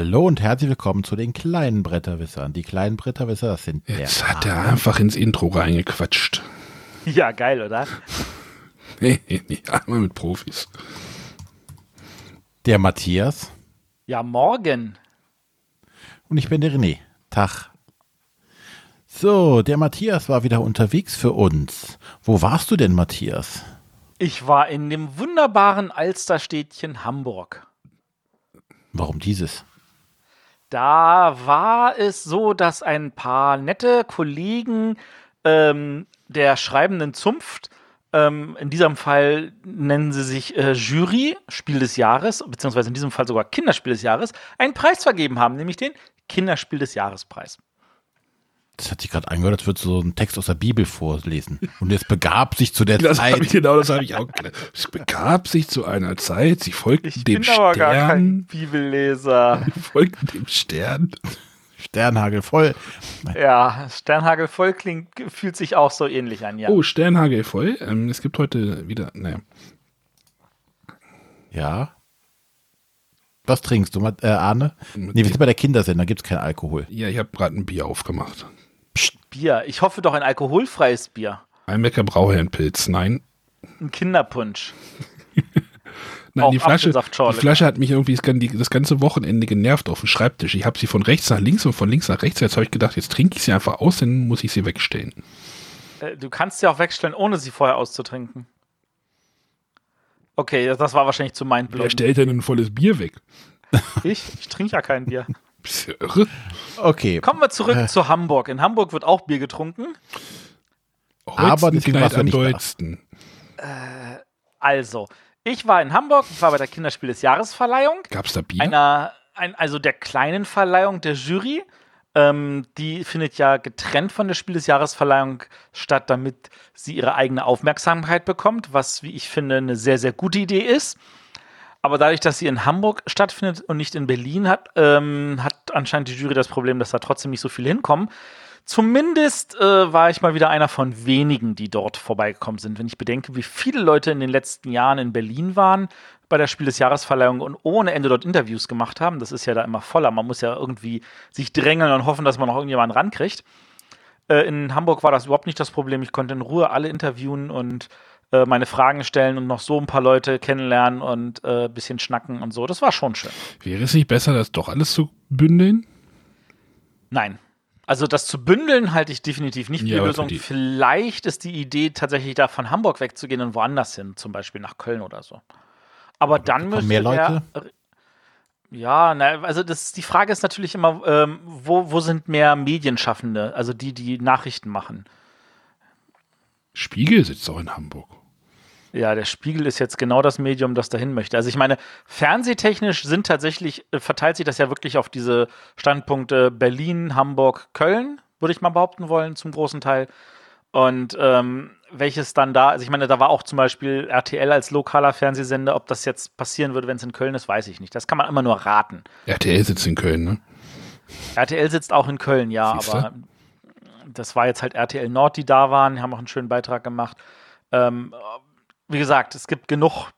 Hallo und herzlich willkommen zu den kleinen Bretterwissern. Die kleinen Bretterwisser, das sind Jetzt hat er einfach ins Intro reingequatscht. Ja, geil, oder? Nee, nee, einmal mit Profis. Der Matthias. Ja, morgen. Und ich bin der René. Tag. So, der Matthias war wieder unterwegs für uns. Wo warst du denn, Matthias? Ich war in dem wunderbaren Alsterstädtchen Hamburg. Warum dieses? Da war es so, dass ein paar nette Kollegen ähm, der schreibenden Zunft, ähm, in diesem Fall nennen sie sich äh, Jury, Spiel des Jahres, beziehungsweise in diesem Fall sogar Kinderspiel des Jahres, einen Preis vergeben haben, nämlich den Kinderspiel des Jahrespreis. Das hat sich gerade angehört, als würdest du so einen Text aus der Bibel vorlesen. Und es begab sich zu der Das Zeit. ich, genau, das habe ich auch. Es begab sich zu einer Zeit, sie folgten Ich dem bin aber gar kein Stern. Bibelleser. Folgten dem Stern. Sternhagel voll. ja, Sternhagel voll klingt, fühlt sich auch so ähnlich an, ja. Oh, Sternhagel voll. Ähm, es gibt heute wieder, naja. Ja. Was trinkst du, äh, Arne? Nee, wir sind bei der Kindersendung, da gibt es keinen Alkohol. Ja, ich habe gerade ein Bier aufgemacht. Bier. Ich hoffe doch ein alkoholfreies Bier. Ein Mecker Brauherrenpilz. Nein. Ein Kinderpunsch. Nein, Auch die Flasche, die. Flasche hat mich irgendwie das ganze Wochenende genervt auf dem Schreibtisch. Ich habe sie von rechts nach links und von links nach rechts. Jetzt habe ich gedacht, jetzt trinke ich sie einfach aus, dann muss ich sie wegstellen. Äh, Du kannst sie auch wegstellen, ohne sie vorher auszutrinken. Okay, das- war wahrscheinlich zu Wer mindblowing. stellt denn ein volles Bier weg? Ich? Ich trinke ja kein Bier. Bist du irre? Okay. Kommen wir zurück zu Hamburg. In Hamburg wird auch Bier getrunken. Aber Holsten deswegen du am dollsten. Also, ich war in Hamburg, ich war bei der Kinderspiel des Jahresverleihung. Gab's da Bier? einer, ein, also der kleinen Verleihung der Jury. Ähm, die findet ja getrennt von der Spiel des Jahresverleihung statt, damit sie ihre eigene Aufmerksamkeit bekommt, was, wie ich finde, eine sehr, sehr gute Idee ist. Aber dadurch, dass sie in Hamburg stattfindet und nicht in Berlin, hat, ähm, hat anscheinend die Jury das Problem, dass da trotzdem nicht so viele hinkommen. Zumindest äh, war ich mal wieder einer von wenigen, die dort vorbeigekommen sind. Wenn ich bedenke, wie viele Leute in den letzten Jahren in Berlin waren bei der Spiel des Jahresverleihung und ohne Ende dort Interviews gemacht haben, das ist ja da immer voller. Man muss ja irgendwie sich drängeln und hoffen, dass man noch irgendjemanden rankriegt. Äh, in Hamburg war das überhaupt nicht das Problem. Ich konnte in Ruhe alle interviewen und äh, meine Fragen stellen und noch so ein paar Leute kennenlernen und äh, ein bisschen schnacken und so. Das war schon schön. Wäre es nicht besser, das doch alles zu bündeln? Nein. Also das zu bündeln halte ich definitiv nicht für Ja, die aber Lösung. die- Vielleicht ist die Idee tatsächlich da von Hamburg wegzugehen und woanders hin, zum Beispiel nach Köln oder so. Aber dann kommen müsste mehr Leute? er- ja, na, also das, die Frage ist natürlich immer, ähm, wo, wo sind mehr Medienschaffende, also die, die Nachrichten machen. Spiegel sitzt auch in Hamburg. Ja, der Spiegel ist jetzt genau das Medium, das dahin möchte. Also ich meine, fernsehtechnisch sind tatsächlich, äh, verteilt sich das ja wirklich auf diese Standpunkte Berlin, Hamburg, Köln, würde ich mal behaupten wollen, zum großen Teil. Und ähm, welches dann da, also ich meine, da war auch zum Beispiel RTL als lokaler Fernsehsender, ob das jetzt passieren würde, wenn es in Köln ist, weiß ich nicht. Das kann man immer nur raten. RTL sitzt in Köln, ne? RTL sitzt auch in Köln, ja, Siehste? aber das war jetzt halt RTL Nord, die da waren, die haben auch einen schönen Beitrag gemacht. Ähm, wie gesagt, es gibt genug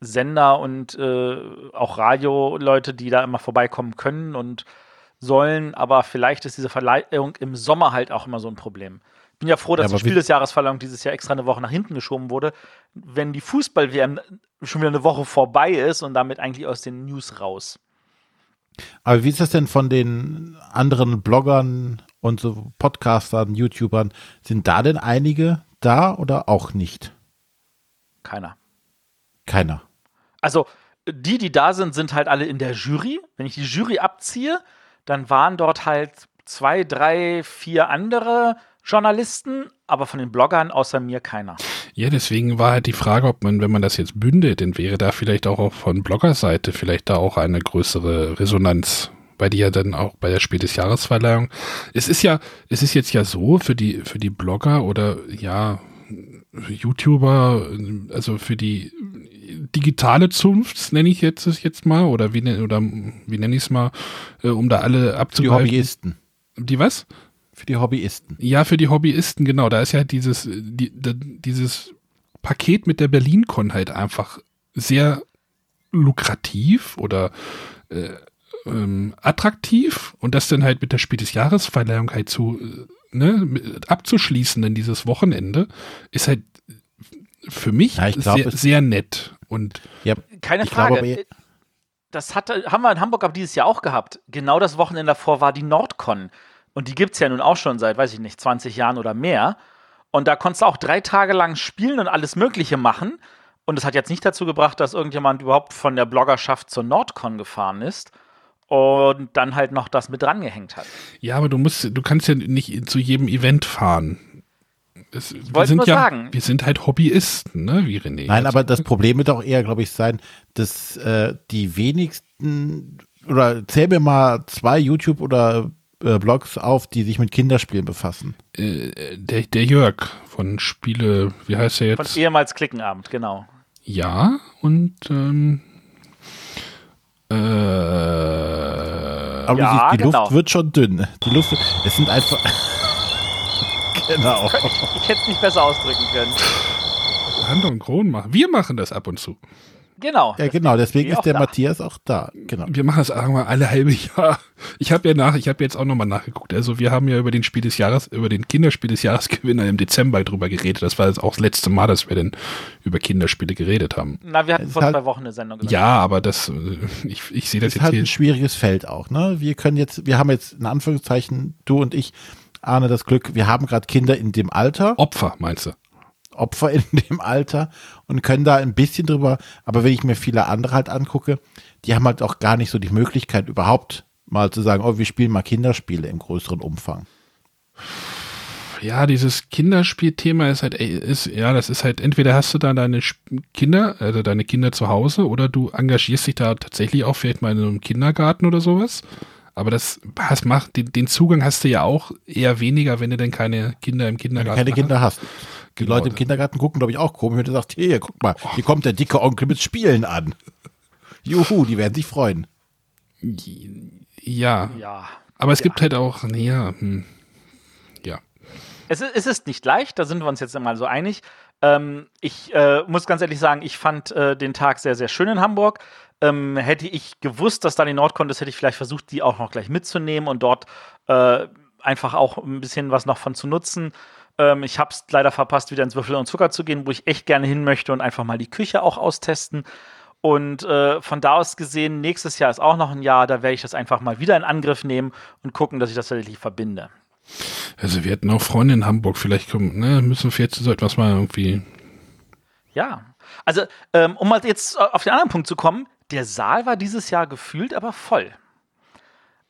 Sender und äh, auch Radioleute, die da immer vorbeikommen können und sollen, aber vielleicht ist diese Verleihung im Sommer halt auch immer so ein Problem. Ich bin ja froh, dass Ja, die Spiel des Jahresverleihung dieses Jahr extra eine Woche nach hinten geschoben wurde, wenn die Fußball-WM schon wieder eine Woche vorbei ist und damit eigentlich aus den News raus. Aber wie ist das denn von den anderen Bloggern und so Podcastern, YouTubern? Sind da denn einige da oder auch nicht? Keiner. Keiner. Also die, die da sind, sind halt alle in der Jury. Wenn ich die Jury abziehe, dann waren dort halt zwei, drei, vier andere Journalisten, aber von den Bloggern außer mir keiner. Ja, deswegen war halt die Frage, ob man, wenn man das jetzt bündelt, dann wäre da vielleicht auch von Bloggerseite vielleicht da auch eine größere Resonanz. Bei dir dann auch bei der Spiel des Jahresverleihung. Es ist ja, es ist jetzt ja so für die, für die Blogger oder ja, YouTuber, also für die digitale Zunft, nenne ich jetzt es jetzt mal, oder wie, nen- oder wie nenne ich es mal, äh, um da alle Für die abzugreifen. Hobbyisten. Die was? Für die Hobbyisten. Ja, für die Hobbyisten, genau. Da ist ja dieses, die, dieses Paket mit der BerlinCon halt einfach sehr lukrativ oder äh, ähm, attraktiv und das dann halt mit der Spiel des Jahresverleihung halt zu äh, ne, abzuschließen dann dieses Wochenende ist halt für mich Ja, ich glaub, sehr, sehr nett und Ja, Keine glaube Frage. aber- das hatte, haben wir in Hamburg aber dieses Jahr auch gehabt. Genau das Wochenende davor war die Nordcon. Und die gibt es ja nun auch schon seit, weiß ich nicht, 20 Jahren oder mehr. Und da konntest du auch drei Tage lang spielen und alles Mögliche machen. Und es hat jetzt nicht dazu gebracht, dass irgendjemand überhaupt von der Bloggerschaft zur Nordcon gefahren ist und dann halt noch das mit drangehängt hat. ja, aber du musst, du kannst ja nicht zu jedem Event fahren. Das, wir wollte sind nur ja, sagen. wir sind halt Hobbyisten, ne, wie René. Nein, Also, aber das Problem wird auch eher, glaube ich, sein, dass äh, die wenigsten oder zähl mir mal zwei YouTube oder äh, Blogs auf, die sich mit Kinderspielen befassen. äh, der, der Jörg von Spiele, wie heißt er Von jetzt? ehemals Klickenabend, genau. Ja, und ähm, äh, Aber Ja, siehst, die genau. Luft wird schon dünn. Die Luft, es sind einfach. genau. Ich hätte es nicht besser ausdrücken können. Hand und Kron machen. Wir machen das ab und zu. Genau. Ja, genau, deswegen ist der da. Matthias auch da. Genau. Wir machen das wir, alle halbe Jahr. Ich habe ja nach, ich habe jetzt auch nochmal nachgeguckt. Also wir haben ja über den Spiel des Jahres, über den Kinderspiel des Jahresgewinner im Dezember drüber geredet. Das war jetzt auch das letzte Mal, dass wir denn über Kinderspiele geredet haben. Na, wir hatten Es vor ist halt- zwei Wochen eine Sendung gemacht. Ja, aber das, äh, ich, ich sehe das Das ist jetzt halt hier. ein schwieriges Feld auch, ne? Wir können jetzt, wir haben jetzt in Anführungszeichen, du und ich, Arne, das Glück, wir haben gerade Kinder in dem Alter, Opfer, meinst du? Opfer in dem Alter und können da ein bisschen drüber, aber wenn ich mir viele andere halt angucke, die haben halt auch gar nicht so die Möglichkeit überhaupt mal zu sagen, oh, wir spielen mal Kinderspiele im größeren Umfang. Ja, dieses Kinderspielthema ist halt, ist, ja, das ist halt, entweder hast du da deine Kinder, also deine Kinder zu Hause, oder du engagierst dich da tatsächlich auch vielleicht mal in einem Kindergarten oder sowas. Aber das hast, macht, den, den Zugang hast du ja auch eher weniger, wenn du denn keine Kinder im Kindergarten keine Kinder hast. Die Genau, Leute im Kindergarten gucken, glaube ich, auch komisch, wenn du sagst, hier, guck mal, hier kommt der dicke Onkel mit Spielen an. Juhu, die werden sich freuen. Ja, Ja. aber es gibt halt auch, nee, ja, hm, ja. Es ist, es ist nicht leicht, da sind wir uns jetzt mal so einig. Ähm, ich äh, muss ganz ehrlich sagen, ich fand äh, den Tag sehr, sehr schön in Hamburg. Ähm, hätte ich gewusst, dass da die Nordcon ist, hätte ich vielleicht versucht, die auch noch gleich mitzunehmen und dort äh, einfach auch ein bisschen was noch von zu nutzen. Ähm, ich habe es leider verpasst, wieder ins Würfel und Zucker zu gehen, wo ich echt gerne hin möchte und einfach mal die Küche auch austesten. Und äh, von da aus gesehen, nächstes Jahr ist auch noch ein Jahr, da werde ich das einfach mal wieder in Angriff nehmen und gucken, dass ich das tatsächlich verbinde. Also wir hatten auch Freunde in Hamburg, vielleicht kommen, ne, müssen wir jetzt so etwas mal irgendwie, Ja, also ähm, um mal jetzt auf den anderen Punkt zu kommen, der Saal war dieses Jahr gefühlt aber voll.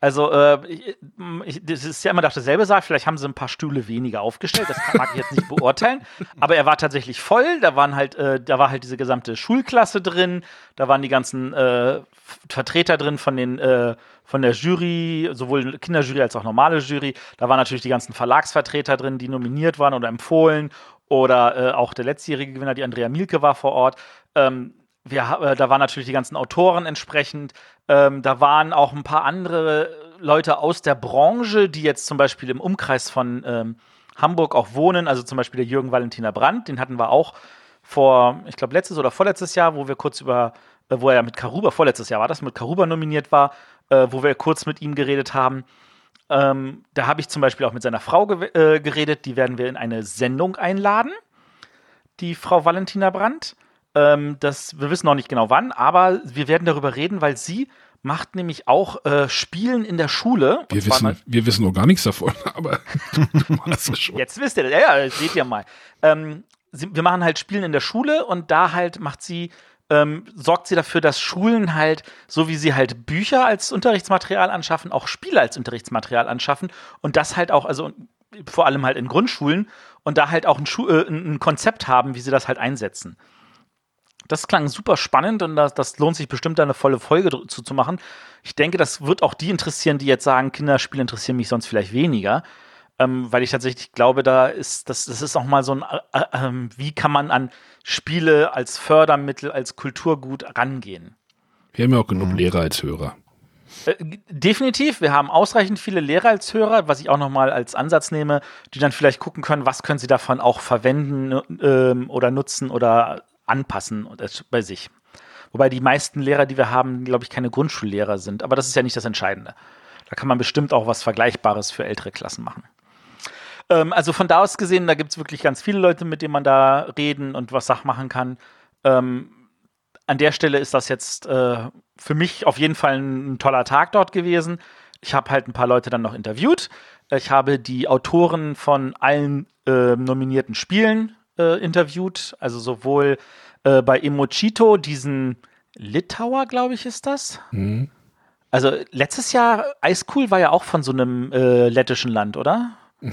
Also, äh, ich, ich, das ist ja immer noch derselbe Saal, vielleicht haben sie ein paar Stühle weniger aufgestellt, das kann, mag ich jetzt nicht beurteilen, aber er war tatsächlich voll, da waren halt, äh, da war halt diese gesamte Schulklasse drin, da waren die ganzen äh, Vertreter drin von den, äh, von der Jury, sowohl Kinderjury als auch normale Jury, da waren natürlich die ganzen Verlagsvertreter drin, die nominiert waren oder empfohlen. Oder äh, auch der letztjährige Gewinner, die Andrea Mielke war vor Ort. Ähm, wir, äh, da waren natürlich die ganzen Autoren entsprechend. Ähm, da waren auch ein paar andere Leute aus der Branche, die jetzt zum Beispiel im Umkreis von ähm, Hamburg auch wohnen. Also zum Beispiel der Jürgen Valentina Brandt, den hatten wir auch vor, ich glaube, letztes oder vorletztes Jahr, wo wir kurz über, äh, wo er ja mit Karuba, vorletztes Jahr war das, mit Karuba nominiert war, äh, wo wir kurz mit ihm geredet haben. Ähm, da habe ich zum Beispiel auch mit seiner Frau ge äh, geredet. Die werden wir in eine Sendung einladen, die Frau Valentina Brandt. Ähm, das, wir wissen noch nicht genau wann, aber wir werden darüber reden, weil sie macht nämlich auch äh, Spielen in der Schule. Wir wissen, wir wissen noch gar nichts davon, aber du machst es schon. Jetzt wisst ihr das. Ja, ja, seht ihr mal. Ähm, sie, wir machen halt Spielen in der Schule und da halt macht sie, ähm, sorgt sie dafür, dass Schulen halt, so wie sie halt Bücher als Unterrichtsmaterial anschaffen, auch Spiele als Unterrichtsmaterial anschaffen und das halt auch, also vor allem halt in Grundschulen und da halt auch ein, Schu äh, ein Konzept haben, wie sie das halt einsetzen. Das klang super spannend und das, das lohnt sich bestimmt da eine volle Folge zu, zu machen. Ich denke, das wird auch die interessieren, die jetzt sagen, Kinderspiele interessieren mich sonst vielleicht weniger. Ähm, weil ich tatsächlich glaube, da ist, das, das ist auch mal so ein, äh, äh, ähm, wie kann man an Spiele als Fördermittel, als Kulturgut rangehen. Wir haben ja auch genug Lehrer als Hörer. Äh, Definitiv, wir haben ausreichend viele Lehrer als Hörer, was ich auch nochmal als Ansatz nehme, die dann vielleicht gucken können, was können sie davon auch verwenden ähm, oder nutzen oder anpassen und es bei sich. Wobei die meisten Lehrer, die wir haben, glaube ich, keine Grundschullehrer sind. Aber das ist ja nicht das Entscheidende. Da kann man bestimmt auch was Vergleichbares für ältere Klassen machen. Ähm, also von da aus gesehen, da gibt es wirklich ganz viele Leute, mit denen man da reden und was Sach machen kann. Ähm, an der Stelle ist das jetzt äh, für mich auf jeden Fall ein, ein toller Tag dort gewesen. Ich habe halt ein paar Leute dann noch interviewt. Ich habe die Autoren von allen äh, nominierten Spielen äh, interviewt, also sowohl äh, bei Emochito, diesen Litauer, glaube ich, ist das. Mhm. Also letztes Jahr Ice Cool war ja auch von so einem äh, lettischen Land, oder?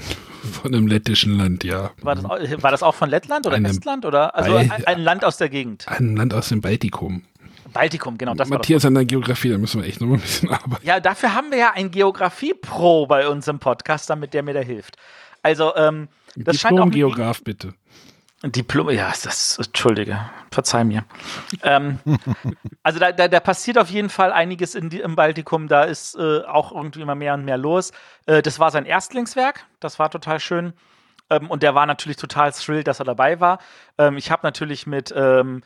Von einem lettischen Land, ja. War das, war das auch von Lettland oder einem, Estland? Oder? Also ein, ein, Land aus der Gegend. Ein Land aus dem Baltikum. Baltikum, genau. Das Matthias an der Geografie, da müssen wir echt noch ein bisschen arbeiten. Ja, dafür haben wir ja ein Geografie-Pro bei uns im Podcast, damit der mir da hilft. Also, ähm, das Diplom-Geograf, bitte. Diplom, ja, das, Entschuldige, verzeih mir. ähm, also da, da, da, passiert auf jeden Fall einiges in im Baltikum, da ist äh, auch irgendwie immer mehr und mehr los. Äh, das war sein Erstlingswerk, das war total schön. Ähm, und der war natürlich total thrilled, dass er dabei war. Ähm, ich habe natürlich mit ähm,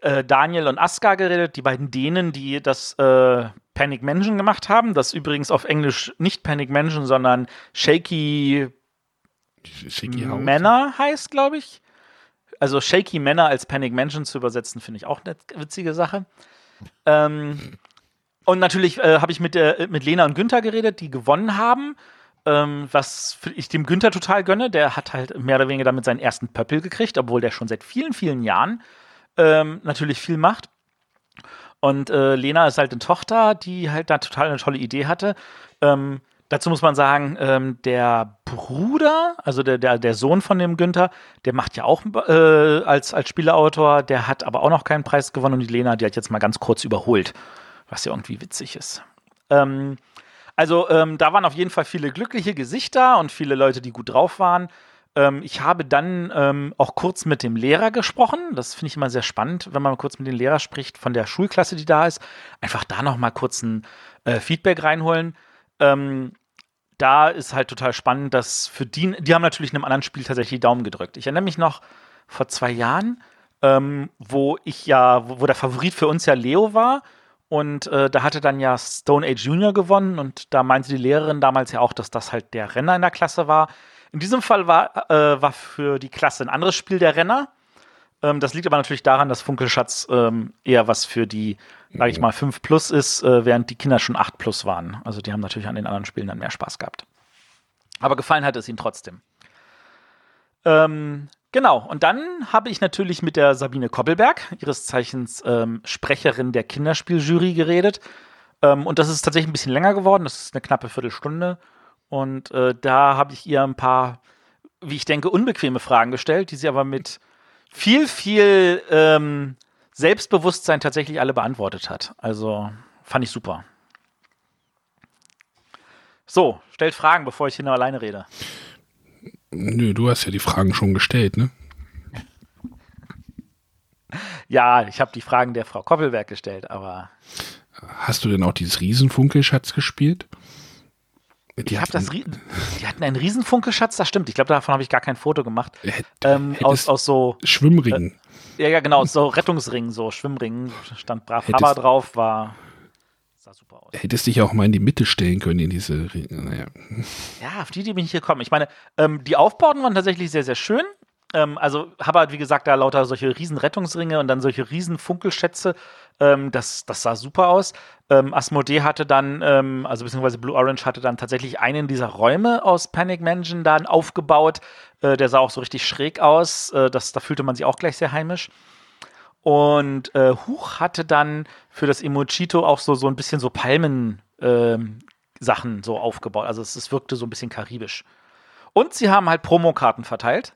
äh, Daniel und Aska geredet, die beiden Dänen, die das äh, Panic Mansion gemacht haben. Das übrigens auf Englisch nicht Panic Mansion, sondern Shaky, Shaky Männer heißt, glaube ich. Also Shaky Männer als Panic Mansion zu übersetzen, finde ich auch eine witzige Sache. Ähm, und natürlich äh, habe ich mit, der, mit Lena und Günther geredet, die gewonnen haben. Ähm, was ich dem Günther total gönne. Der hat halt mehr oder weniger damit seinen ersten Pöppel gekriegt, obwohl der schon seit vielen, vielen Jahren ähm, natürlich viel macht. Und äh, Lena ist halt eine Tochter, die halt da total eine tolle Idee hatte. Ähm, Dazu muss man sagen, ähm, der Bruder, also der, der, der Sohn von dem Günther, der macht ja auch äh, als, als Spieleautor, der hat aber auch noch keinen Preis gewonnen und die Lena, die hat jetzt mal ganz kurz überholt, was ja irgendwie witzig ist. Ähm, also ähm, da waren auf jeden Fall viele glückliche Gesichter und viele Leute, die gut drauf waren. Ähm, ich habe dann ähm, auch kurz mit dem Lehrer gesprochen. Das finde ich immer sehr spannend, wenn man kurz mit dem Lehrer spricht von der Schulklasse, die da ist. Einfach da noch mal kurz ein äh, Feedback reinholen. Ähm, da ist halt total spannend, dass für die, die haben natürlich in einem anderen Spiel tatsächlich die Daumen gedrückt. Ich erinnere mich noch vor zwei Jahren, ähm, wo ich ja, wo, wo, der Favorit für uns ja Leo war. Und äh, da hatte dann ja Stone Age Junior gewonnen und da meinte die Lehrerin damals ja auch, dass das halt der Renner in der Klasse war. In diesem Fall war, äh, war für die Klasse ein anderes Spiel der Renner. Ähm, das liegt aber natürlich daran, dass Funkelschatz ähm, eher was für die, sage ich mal, 5 plus ist, äh, während die Kinder schon 8 plus waren. Also die haben natürlich an den anderen Spielen dann mehr Spaß gehabt. Aber gefallen hat es ihnen trotzdem. Ähm, genau, und dann habe ich natürlich mit der Sabine Koppelberg, ihres Zeichens ähm, Sprecherin der Kinderspieljury, geredet. Ähm, und das ist tatsächlich ein bisschen länger geworden, das ist eine knappe Viertelstunde. Und äh, da habe ich ihr ein paar, wie ich denke, unbequeme Fragen gestellt, die sie aber mit viel, viel ähm, Selbstbewusstsein tatsächlich alle beantwortet hat. Also fand ich super. So, stellt Fragen, bevor ich hier nur alleine rede. Nö, du hast ja die Fragen schon gestellt, ne? Ja, ich habe die Fragen der Frau Koppelberg gestellt, aber. Hast du denn auch dieses Riesenfunkelschatz gespielt? Die, hatten, das, die hatten einen Riesenfunkelschatz, das stimmt. Ich glaube, davon habe ich gar kein Foto gemacht. Ähm, aus, aus so Schwimmringen. Äh, ja, ja, genau, aus so Rettungsringen, so Schwimmringen. Stand brav Hättest, drauf, war sah super aus. Hättest dich auch mal in die Mitte stellen können in diese naja. Ja, auf die, die bin ich gekommen. Ich meine, ähm, die Aufbauten waren tatsächlich sehr, sehr schön. Ähm, also habe halt, wie gesagt, da lauter solche riesen Rettungsringe und dann solche riesen Funkelschätze. Ähm, das, das sah super aus. Ähm, Asmodee hatte dann, ähm, also beziehungsweise Blue Orange hatte dann tatsächlich einen dieser Räume aus Panic Mansion dann aufgebaut. Äh, der sah auch so richtig schräg aus. Äh, das, da fühlte man sich auch gleich sehr heimisch. Und äh, Huch hatte dann für das Emochito auch so, so ein bisschen so Palmen ähm, Sachen so aufgebaut. Also es, es wirkte so ein bisschen karibisch. Und sie haben halt Promokarten verteilt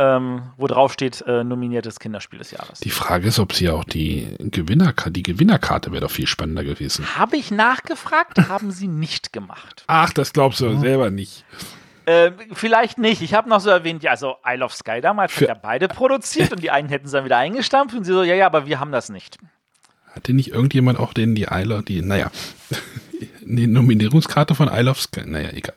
ähm, wo drauf steht, äh, nominiertes Kinderspiel des Jahres. Die Frage ist, ob sie auch die Gewinnerkarte, die Gewinnerkarte wäre doch viel spannender gewesen. Habe ich nachgefragt, haben sie nicht gemacht. Ach, das glaubst du oh. selber nicht. Äh, vielleicht nicht. Ich habe noch so erwähnt, ja, also Isle of Sky damals Für hat ja beide produziert und die einen hätten es dann wieder eingestampft und sie so, ja, ja, aber wir haben das nicht. Hatte nicht irgendjemand auch den die Isle, die, naja, Die Nominierungskarte von Isle of Sky, naja, egal.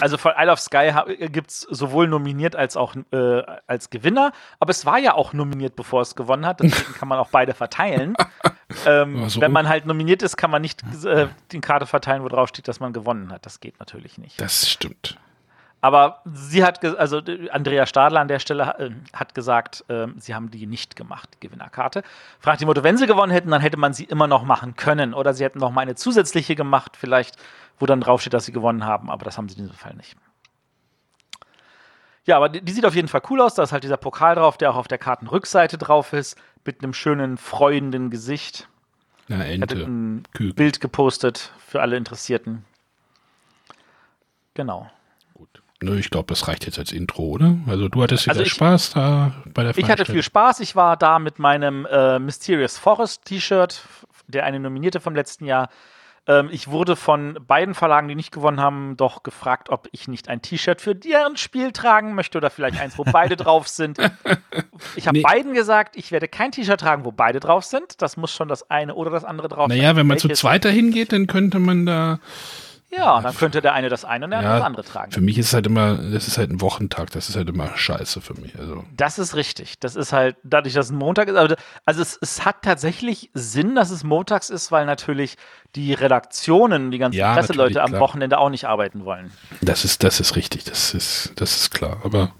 Also von Isle of Sky gibt es sowohl nominiert als auch äh, als Gewinner, aber es war ja auch nominiert, bevor es gewonnen hat, deswegen kann man auch beide verteilen. ähm, so. Wenn man halt nominiert ist, kann man nicht äh, die Karte verteilen, wo drauf steht, dass man gewonnen hat. Das geht natürlich nicht. Das stimmt. Aber sie hat, also Andrea Stadler an der Stelle äh, hat gesagt, äh, sie haben die nicht gemacht, die Gewinnerkarte. Fragt die Motto, wenn sie gewonnen hätten, dann hätte man sie immer noch machen können. Oder sie hätten noch mal eine zusätzliche gemacht, vielleicht, wo dann draufsteht, dass sie gewonnen haben. Aber das haben sie in diesem Fall nicht. Ja, aber die, die, sieht auf jeden Fall cool aus. Da ist halt dieser Pokal drauf, der auch auf der Kartenrückseite drauf ist, mit einem schönen, freuenden Gesicht. Ja, Ente. Ein Küken. Bild gepostet für alle Interessierten. Genau. Nö, ich glaube, das reicht jetzt als Intro, oder? Also du hattest also Spaß da bei der Ich hatte viel Spaß. Ich war da mit meinem äh, Mysterious Forest T-Shirt, der eine Nominierte vom letzten Jahr. Ähm, ich wurde von beiden Verlagen, die nicht gewonnen haben, doch gefragt, ob ich nicht ein T-Shirt für deren Spiel tragen möchte oder vielleicht eins, wo beide drauf sind. Ich habe nee. beiden gesagt, ich werde kein T-Shirt tragen, wo beide drauf sind. Das muss schon das eine oder das andere drauf naja, sein. Naja, wenn man zu zweit dahin geht, dann könnte man da ja, dann könnte der eine das eine und der andere das andere tragen. Für mich ist es halt immer, das ist halt ein Wochentag, das ist halt immer scheiße für mich. Also. Das ist richtig. Das ist halt, dadurch, dass es ein Montag ist, also, also es, es hat tatsächlich Sinn, dass es montags ist, weil natürlich die Redaktionen, die ganzen ja, Presseleute am Wochenende auch nicht arbeiten wollen. Das ist, das ist richtig, das ist, das ist klar. Aber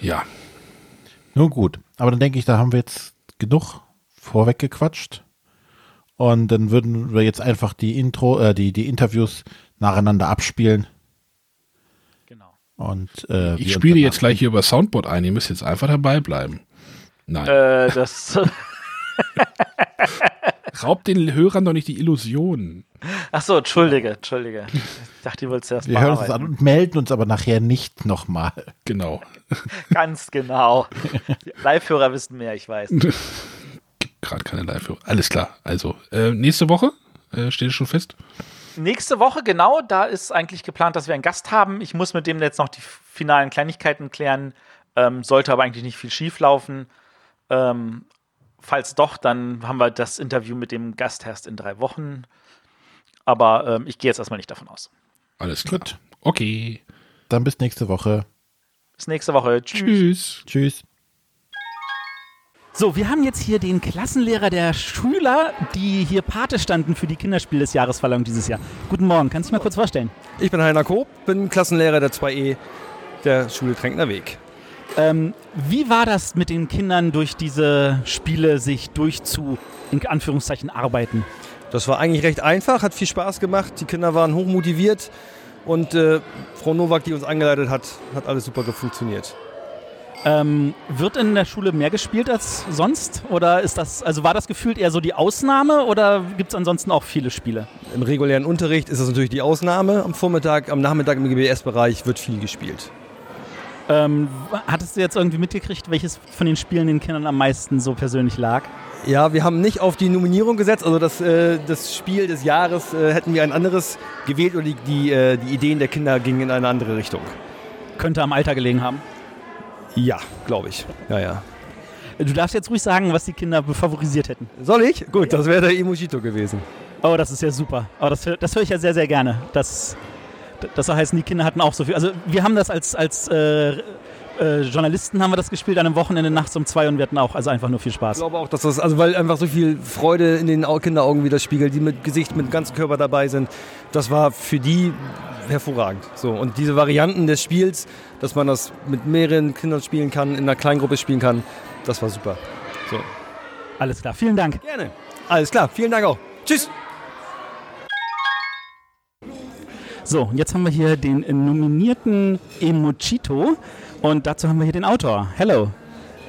ja. Nun gut. Aber dann denke ich, da haben wir jetzt genug vorweggequatscht. Und dann würden wir jetzt einfach die Intro, äh, die, die Interviews nacheinander abspielen. Genau. Und, äh, ich spiele jetzt gleich hier über Soundboard ein. Ihr müsst jetzt einfach dabei bleiben. Nein. Äh, das. Raubt den Hörern doch nicht die Illusion. Ach so, entschuldige, entschuldige. Ich dachte, ihr wollt es erst Wir hören uns an und melden uns aber nachher nicht nochmal. Genau. Ganz genau. Live-Hörer wissen mehr, ich weiß. gerade keine live -Hörer. Alles klar. Also, äh, nächste Woche äh, steht es schon fest? Nächste Woche, genau. Da ist eigentlich geplant, dass wir einen Gast haben. Ich muss mit dem jetzt noch die finalen Kleinigkeiten klären. Ähm, sollte aber eigentlich nicht viel schief laufen. Ähm, falls doch, dann haben wir das Interview mit dem Gast erst in drei Wochen. Aber ähm, ich gehe jetzt erstmal nicht davon aus. Alles klar. Gut. Okay. Dann bis nächste Woche. Bis nächste Woche. Tschüss. Tschüss. Tschüss. So, wir haben jetzt hier den Klassenlehrer der Schüler, die hier Pate standen für die Kinderspiel des Jahresverleihung dieses Jahr. Guten Morgen, kannst du dich mal kurz vorstellen? Ich bin Heiner Koop, bin Klassenlehrer der 2E der Schule Tränkner Weg. Ähm, wie war das mit den Kindern durch diese Spiele sich durchzu, in Anführungszeichen, arbeiten? Das war eigentlich recht einfach, hat viel Spaß gemacht. Die Kinder waren hoch motiviert und äh, Frau Nowak, die uns angeleitet hat, hat alles super funktioniert. Ähm, wird in der Schule mehr gespielt als sonst? Oder ist das, also war das gefühlt eher so die Ausnahme oder gibt es ansonsten auch viele Spiele? Im regulären Unterricht ist das natürlich die Ausnahme. Am Vormittag, am Nachmittag im GBS-Bereich wird viel gespielt. Ähm, hattest du jetzt irgendwie mitgekriegt, welches von den Spielen den Kindern am meisten so persönlich lag? Ja, wir haben nicht auf die Nominierung gesetzt, also das, äh, das Spiel des Jahres äh, hätten wir ein anderes gewählt oder die, die, äh, die Ideen der Kinder gingen in eine andere Richtung. Könnte am Alter gelegen haben. Ja, glaube ich. Ja, ja. Du darfst jetzt ruhig sagen, was die Kinder favorisiert hätten. Soll ich? Gut, das wäre der Emojito gewesen. Oh, das ist ja super. Oh, das, das höre ich ja sehr, sehr gerne. Das, das soll heißen, die Kinder hatten auch so viel. Also wir haben das als, als äh, äh, Journalisten haben wir das gespielt an einem Wochenende nachts um zwei und wir hatten auch also einfach nur viel Spaß. Ich glaube auch, dass das, also weil einfach so viel Freude in den Kinderaugen widerspiegelt, die mit Gesicht, mit ganzem Körper dabei sind. Das war für die hervorragend. So, und diese Varianten des Spiels, dass man das mit mehreren Kindern spielen kann, in einer kleinen Gruppe spielen kann, das war super. So. Alles klar, vielen Dank. Gerne. Alles klar, vielen Dank auch. Tschüss. So, jetzt haben wir hier den nominierten Emochito und dazu haben wir hier den Autor. Hello.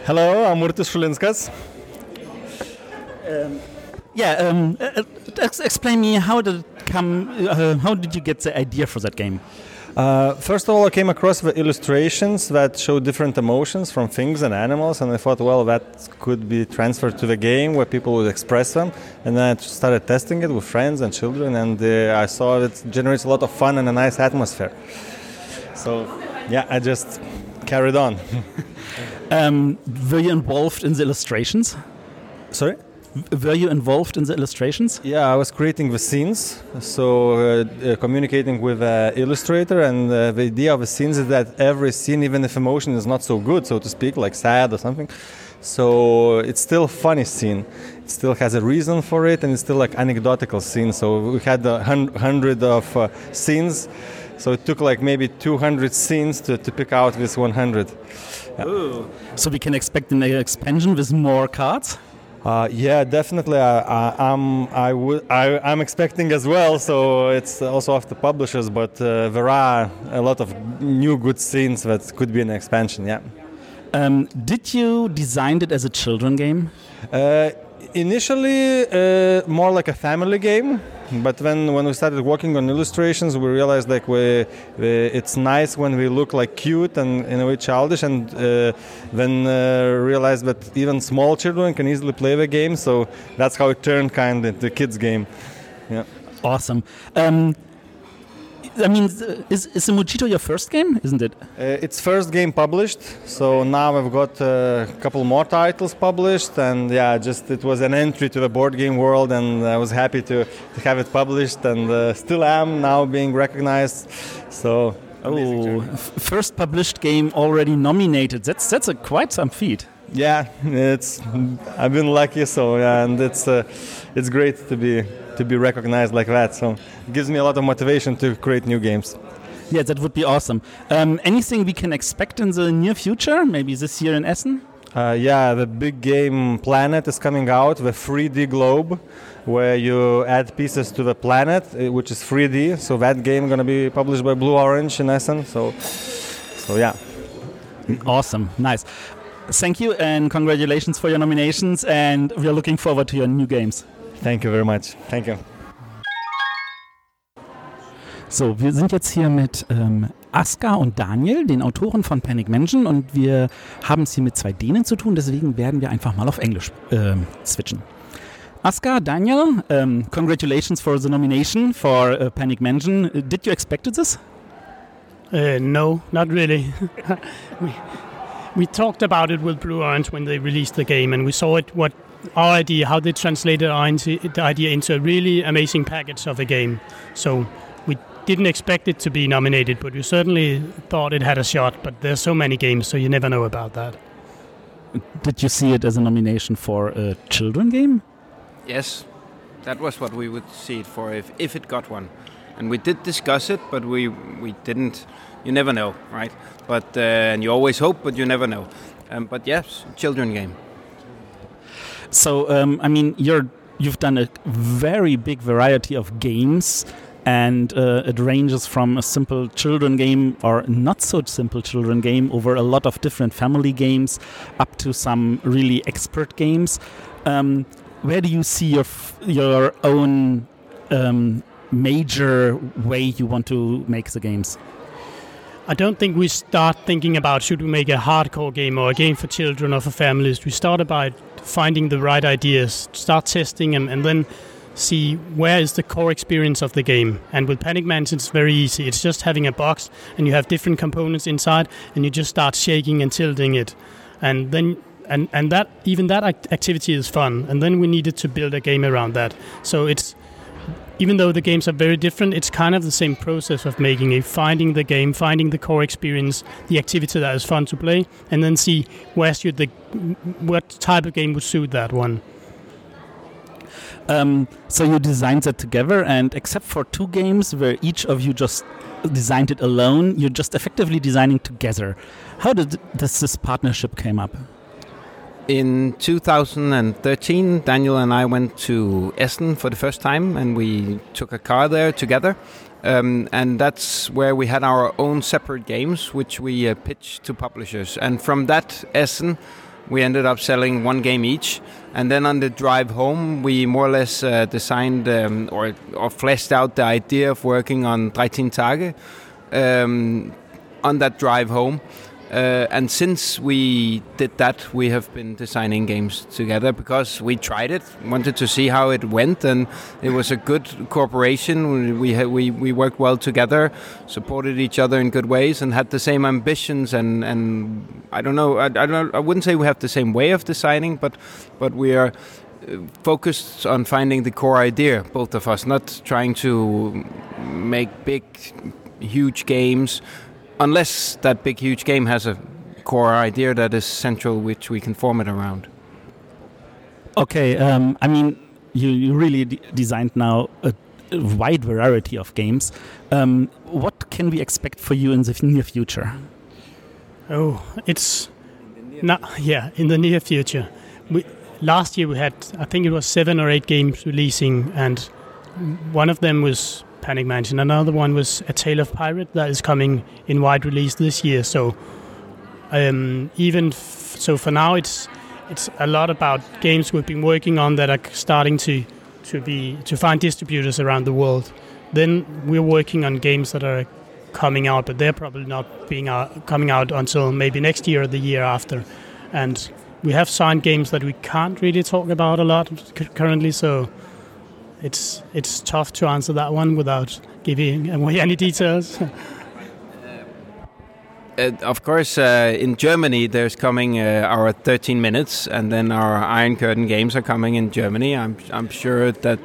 Hello, I'm Murtis Schulinskas. Um, yeah, um, uh, explain me how did come? Uh, how did you get the idea for that game? Uh, first of all, I came across the illustrations that show different emotions from things and animals, and I thought, well, that could be transferred to the game where people would express them. And then I started testing it with friends and children, and uh, I saw it generates a lot of fun and a nice atmosphere. So, yeah, I just carried on. um, were you involved in the illustrations? Sorry? were you involved in the illustrations? Yeah, I was creating the scenes, so uh, uh, communicating with uh, illustrator, and uh, the idea of the scenes is that every scene, even if emotion is not so good, so to speak, like sad or something, so it's still a funny scene. It still has a reason for it, and it's still like anecdotal scene. So we had a hun- hundred of uh, scenes, so it took like maybe 200 scenes to, to pick out this 100. So we can expect an expansion with more cards? Uh, yeah, definitely. I, I, I'm I would I, I'm expecting as well. So it's also of the publishers, but uh, there are a lot of new good scenes that could be an expansion. Yeah. Um, did you design it as a children game? Uh, initially, uh, more like a family game, but when when we started working on illustrations, we realized like we, it's nice when we look like cute and in a way childish, and uh, then uh, realized that even small children can easily play the game. So that's how it turned kind of into kids game. Yeah. Awesome. Um, I mean, is, is the Mojito your first game, isn't it? Uh, it's first game published, so now I've got a couple more titles published, and yeah, just it was an entry to the board game world, and I was happy to, to have it published, and uh, still am now being recognized. So oh, first published game already nominated. That's that's a quite some feat. Yeah, it's I've been lucky, so yeah, and it's uh, it's great to be to be recognized like that. So it gives me a lot of motivation to create new games. Yeah, that would be awesome. Um, anything we can expect in the near future? Maybe this year in Essen? Uh, yeah, the big game Planet is coming out, the 3D globe, where you add pieces to the planet, uh, which is 3D. So that game going to be published by Blue Orange in Essen. So, so yeah. Awesome, nice. Thank you and congratulations for your nominations, and we are looking forward to your new games. Thank you very much. Thank you. So, wir sind jetzt hier mit ähm, Aska und Daniel, den Autoren von Panic Mansion, und wir haben es hier mit zwei Dänen zu tun, deswegen werden wir einfach mal auf Englisch äh, switchen. Aska, Daniel, um, congratulations for the nomination for uh, Panic Mansion. Did you expect this? Uh, no, not really. we, we talked about it with Blue Orange when they released the game, and we saw it what our idea, how they translated our into, the idea into a really amazing package of a game. So we didn't expect it to be nominated, but we certainly thought it had a shot. But there's so many games, so you never know about that. Did you see it as a nomination for a children game? Yes, that was what we would see it for if, if it got one. And we did discuss it, but we we didn't. You never know, right? But uh, and you always hope, but you never know. Um, but yes, children game. So, um, I mean, you're you've done a very big variety of games, and uh, it ranges from a simple children game or not so simple children game over a lot of different family games, up to some really expert games. Um, where do you see your your own um, major way you want to make the games? I don't think we start thinking about should we make a hardcore game or a game for children or for families. We start about finding the right ideas, start testing, and, and then see where is the core experience of the game. And with Panic Mansion, it's very easy. It's just having a box, and you have different components inside, and you just start shaking and tilting it, and then. And, and that even that activity is fun and then we needed to build a game around that so it's even though the games are very different, it's kind of the same process of making it, finding the game, finding the core experience, the activity that is fun to play, and then see where should the what type of game would suit that one. Um, so you designed that together, and except for two games where each of you just designed it alone, you're just effectively designing together. How did this, this partnership came up? In 2013, Daniel and I went to Essen for the first time, and we took a car there together. Um, and that's where we had our own separate games, which we uh, pitched to publishers. And from that Essen, we ended up selling one game each. And then on the drive home, we more or less uh, designed um, or, or fleshed out the idea of working on 13 Tage um, on that drive home. Uh, and since we did that, we have been designing games together because we tried it, wanted to see how it went, and it was a good cooperation. We we we worked well together, supported each other in good ways, and had the same ambitions. And, and I don't know, I, I don't, I wouldn't say we have the same way of designing, but but we are focused on finding the core idea, both of us, not trying to make big, huge games, unless that big, huge game has a core idea that is central, which we can form it around. Okay, um, I mean, you, you really d- designed now a, a wide variety of games. Um, what can we expect for you in the near future? Oh, it's not yeah in the near future. We last year we had I think it was seven or eight games releasing, and one of them was Panic Mansion. Another one was A Tale of Pirate that is coming in wide release this year. So um, even f- so for now it's it's a lot about games we've been working on that are starting to to be to find distributors around the world. Then we're working on games that are coming out, but they're probably not being out, coming out until maybe next year or the year after. And we have signed games that we can't really talk about a lot currently, so it's it's tough to answer that one without giving away any details. Uh, of course, uh, in Germany, there's coming uh, our 13 minutes, and then our Iron Curtain games are coming in Germany. I'm, I'm sure that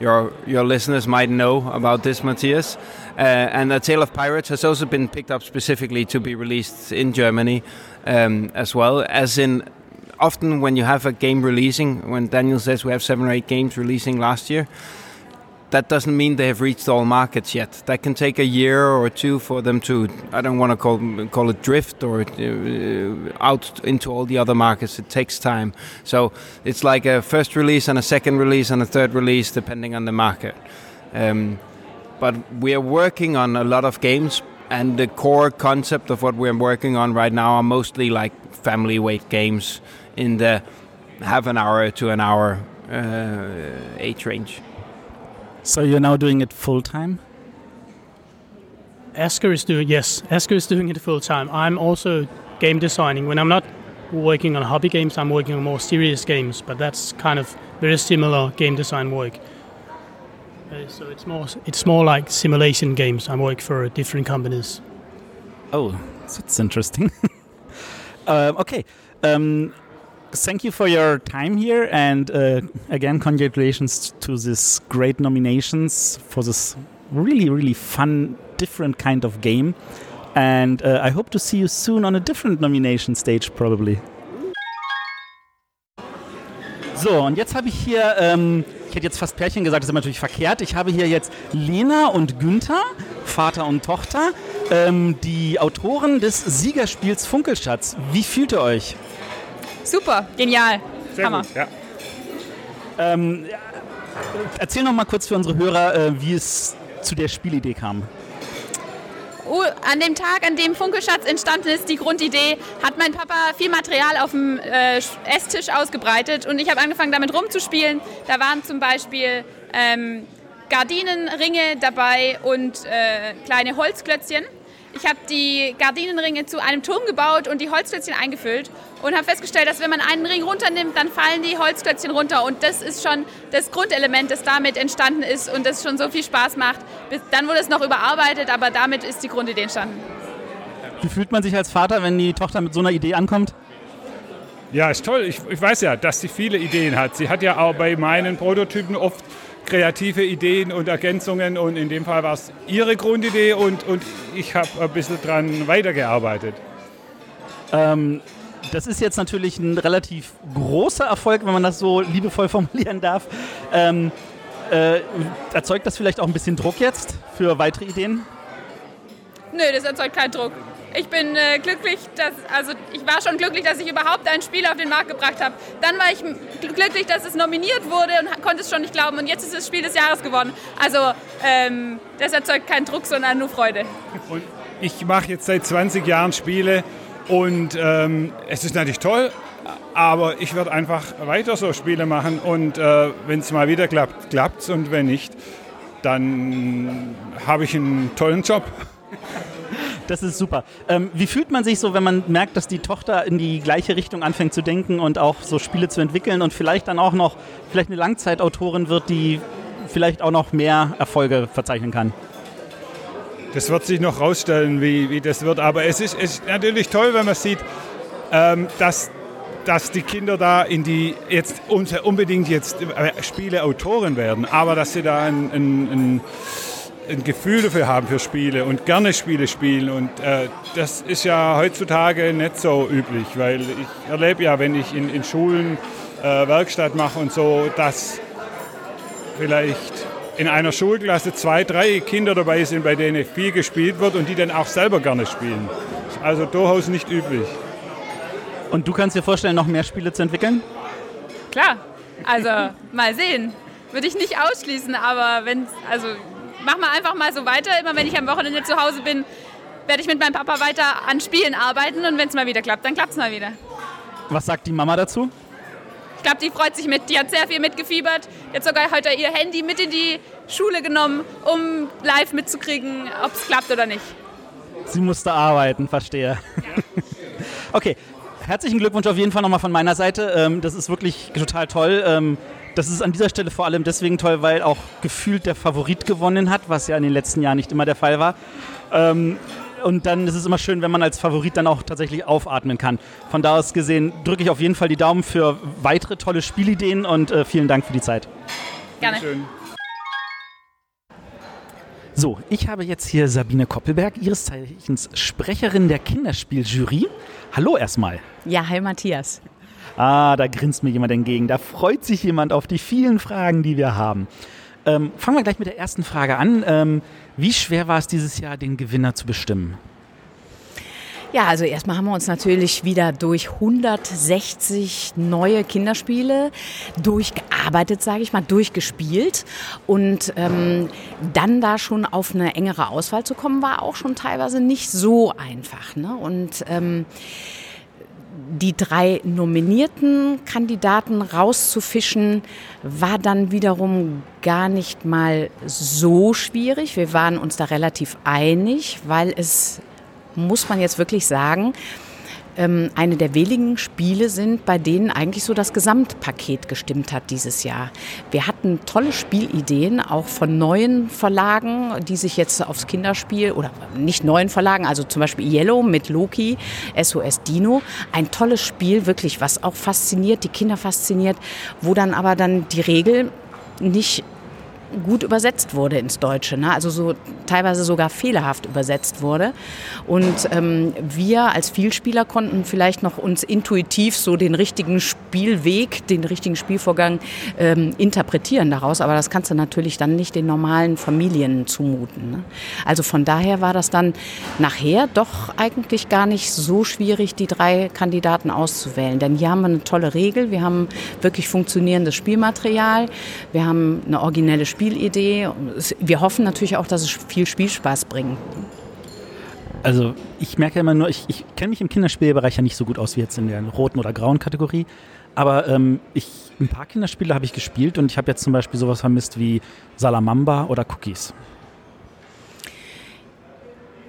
your your listeners might know about this, Matthias. Uh, and A Tale of Pirates has also been picked up specifically to be released in Germany um, as well. As in, often when you have a game releasing, when Daniel says we have seven or eight games releasing last year, that doesn't mean they have reached all markets yet. That can take a year or two for them to, I don't want to call, call it drift or uh, out into all the other markets. It takes time. So it's like a first release and a second release and a third release depending on the market. Um, but we are working on a lot of games and the core concept of what we're working on right now are mostly like family weight games in the half an hour to an hour uh, age range. So you're now doing it full time? Asker is doing yes, Asker is doing it full time. I'm also game designing. When I'm not working on hobby games, I'm working on more serious games, but that's kind of very similar game design work. Uh, so it's more it's more like simulation games. I work for different companies. Oh, that's interesting. um, okay. Um, thank you for your time here, and uh, again, congratulations to this great nominations for this really, really fun, different kind of game. And uh, I hope to see you soon on a different nomination stage, probably. So, und jetzt habe ich hier, ähm, ich hätte jetzt fast Pärchen gesagt, das ist natürlich verkehrt. Ich habe hier jetzt Lena und Günther, Vater und Tochter, ähm, die Autoren des Siegerspiels Funkelschatz. Wie fühlt ihr euch? Super, genial. Hammer. ja. Ähm, erzähl noch mal kurz für unsere Hörer, äh, wie es zu der Spielidee kam. Oh, an dem Tag, an dem Funkelschatz entstanden ist, die Grundidee, hat mein Papa viel Material auf dem äh, Esstisch ausgebreitet und ich habe angefangen damit rumzuspielen. Da waren zum Beispiel ähm, Gardinenringe dabei und äh, kleine Holzklötzchen. Ich habe die Gardinenringe zu einem Turm gebaut und die Holzklötzchen eingefüllt und habe festgestellt, dass wenn man einen Ring runternimmt, dann fallen die Holzklötzchen runter. Und das ist schon das Grundelement, das damit entstanden ist und das schon so viel Spaß macht. Bis, dann wurde es noch überarbeitet, aber damit ist die Grundidee entstanden. Wie fühlt man sich als Vater, wenn die Tochter mit so einer Idee ankommt? Ja, ist toll. Ich, ich weiß ja, dass sie viele Ideen hat. Sie hat ja auch bei meinen Prototypen oft kreative Ideen und Ergänzungen und in dem Fall war es ihre Grundidee und, und ich habe ein bisschen dran weitergearbeitet. Ähm, das ist jetzt natürlich ein relativ großer Erfolg, wenn man das so liebevoll formulieren darf. Ähm, äh, erzeugt das vielleicht auch ein bisschen Druck jetzt für weitere Ideen? Nö, das erzeugt keinen Druck. Ich bin äh, glücklich, dass, also ich war schon glücklich, dass ich überhaupt ein Spiel auf den Markt gebracht habe. Dann war ich glücklich, dass es nominiert wurde und konnte es schon nicht glauben. Und jetzt ist es Spiel des Jahres geworden. Also ähm, das erzeugt keinen Druck, sondern nur Freude. Und ich mache jetzt seit 20 Jahren Spiele und ähm, es ist natürlich toll, aber ich werde einfach weiter so Spiele machen und äh, wenn es mal wieder klappt, klappt es und wenn nicht, dann habe ich einen tollen Job. Das ist super. Ähm, wie fühlt man sich so, wenn man merkt, dass die Tochter in die gleiche Richtung anfängt zu denken und auch so Spiele zu entwickeln und vielleicht dann auch noch vielleicht eine Langzeitautorin wird, die vielleicht auch noch mehr Erfolge verzeichnen kann? Das wird sich noch rausstellen, wie, wie das wird. Aber es ist, es ist natürlich toll, wenn man sieht, ähm, dass dass die Kinder da in die jetzt unbedingt jetzt Spieleautoren werden, aber dass sie da ein, ein, ein ein Gefühl dafür haben für Spiele und gerne Spiele spielen. Und äh, das ist ja heutzutage nicht so üblich, weil ich erlebe ja, wenn ich in, in Schulen äh, Werkstatt mache und so, dass vielleicht in einer Schulklasse zwei, drei Kinder dabei sind, bei denen viel gespielt wird und die dann auch selber gerne spielen. Also durchaus nicht üblich. Und du kannst dir vorstellen, noch mehr Spiele zu entwickeln? Klar, also mal sehen. Würde ich nicht ausschließen, aber wenn, also machen wir einfach mal so weiter. Immer wenn ich am Wochenende zu Hause bin, werde ich mit meinem Papa weiter an Spielen arbeiten und wenn es mal wieder klappt, dann klappt es mal wieder. Was sagt die Mama dazu? Ich glaube, die freut sich mit. Die hat sehr viel mitgefiebert. Hat sogar heute ihr Handy mit in die Schule genommen, um live mitzukriegen, ob es klappt oder nicht. Sie musste arbeiten, verstehe. Ja. okay, herzlichen Glückwunsch auf jeden Fall nochmal von meiner Seite. Ähm, das ist wirklich total toll. Das ist an dieser Stelle vor allem deswegen toll, weil auch gefühlt der Favorit gewonnen hat, was ja in den letzten Jahren nicht immer der Fall war. Ähm, und dann ist es immer schön, wenn man als Favorit dann auch tatsächlich aufatmen kann. Von da aus gesehen drücke ich auf jeden Fall die Daumen für weitere tolle Spielideen und äh, vielen Dank für die Zeit. Gerne. Schön. So, ich habe jetzt hier Sabine Koppelberg, ihres Zeichens Sprecherin der Kinderspieljury. Hallo erstmal. Ja, hi Matthias. Ah, da grinst mir jemand entgegen. Da freut sich jemand auf die vielen Fragen, die wir haben. Ähm, fangen wir gleich mit der ersten Frage an. Ähm, wie schwer war es dieses Jahr, den Gewinner zu bestimmen? Ja, also erstmal haben wir uns natürlich wieder durch 160 neue Kinderspiele durchgearbeitet, sage ich mal, durchgespielt. Und ähm, dann da schon auf eine engere Auswahl zu kommen, war auch schon teilweise nicht so einfach. Ne? Und ähm, die drei nominierten Kandidaten rauszufischen, war dann wiederum gar nicht mal so schwierig. Wir waren uns da relativ einig, weil es, muss man jetzt wirklich sagen, ähm, eine der wenigen Spiele sind, bei denen eigentlich so das Gesamtpaket gestimmt hat dieses Jahr. Wir hatten tolle Spielideen, auch von neuen Verlagen, die sich jetzt aufs Kinderspiel oder nicht neuen Verlagen, also zum Beispiel Yellow mit Loki, SOS Dino, ein tolles Spiel, wirklich, was auch fasziniert, die Kinder fasziniert, wo dann aber dann die Regel nicht gut übersetzt wurde ins Deutsche, ne? also so teilweise sogar fehlerhaft übersetzt wurde. Und ähm, wir als Vielspieler konnten vielleicht noch uns intuitiv so den richtigen Spielweg, den richtigen Spielvorgang ähm, interpretieren daraus, aber das kannst du natürlich dann nicht den normalen Familien zumuten. Ne? Also von daher war das dann nachher doch eigentlich gar nicht so schwierig, die drei Kandidaten auszuwählen, denn hier haben wir eine tolle Regel, wir haben wirklich funktionierendes Spielmaterial, wir haben eine originelle Spiel Spielidee. Wir hoffen natürlich auch, dass es viel Spielspaß bringt. Also ich merke immer nur, ich, ich kenne mich im Kinderspielbereich ja nicht so gut aus wie jetzt in der roten oder grauen Kategorie. Aber ähm, ich, ein paar Kinderspiele habe ich gespielt und ich habe jetzt zum Beispiel sowas vermisst wie Salamamba oder Cookies.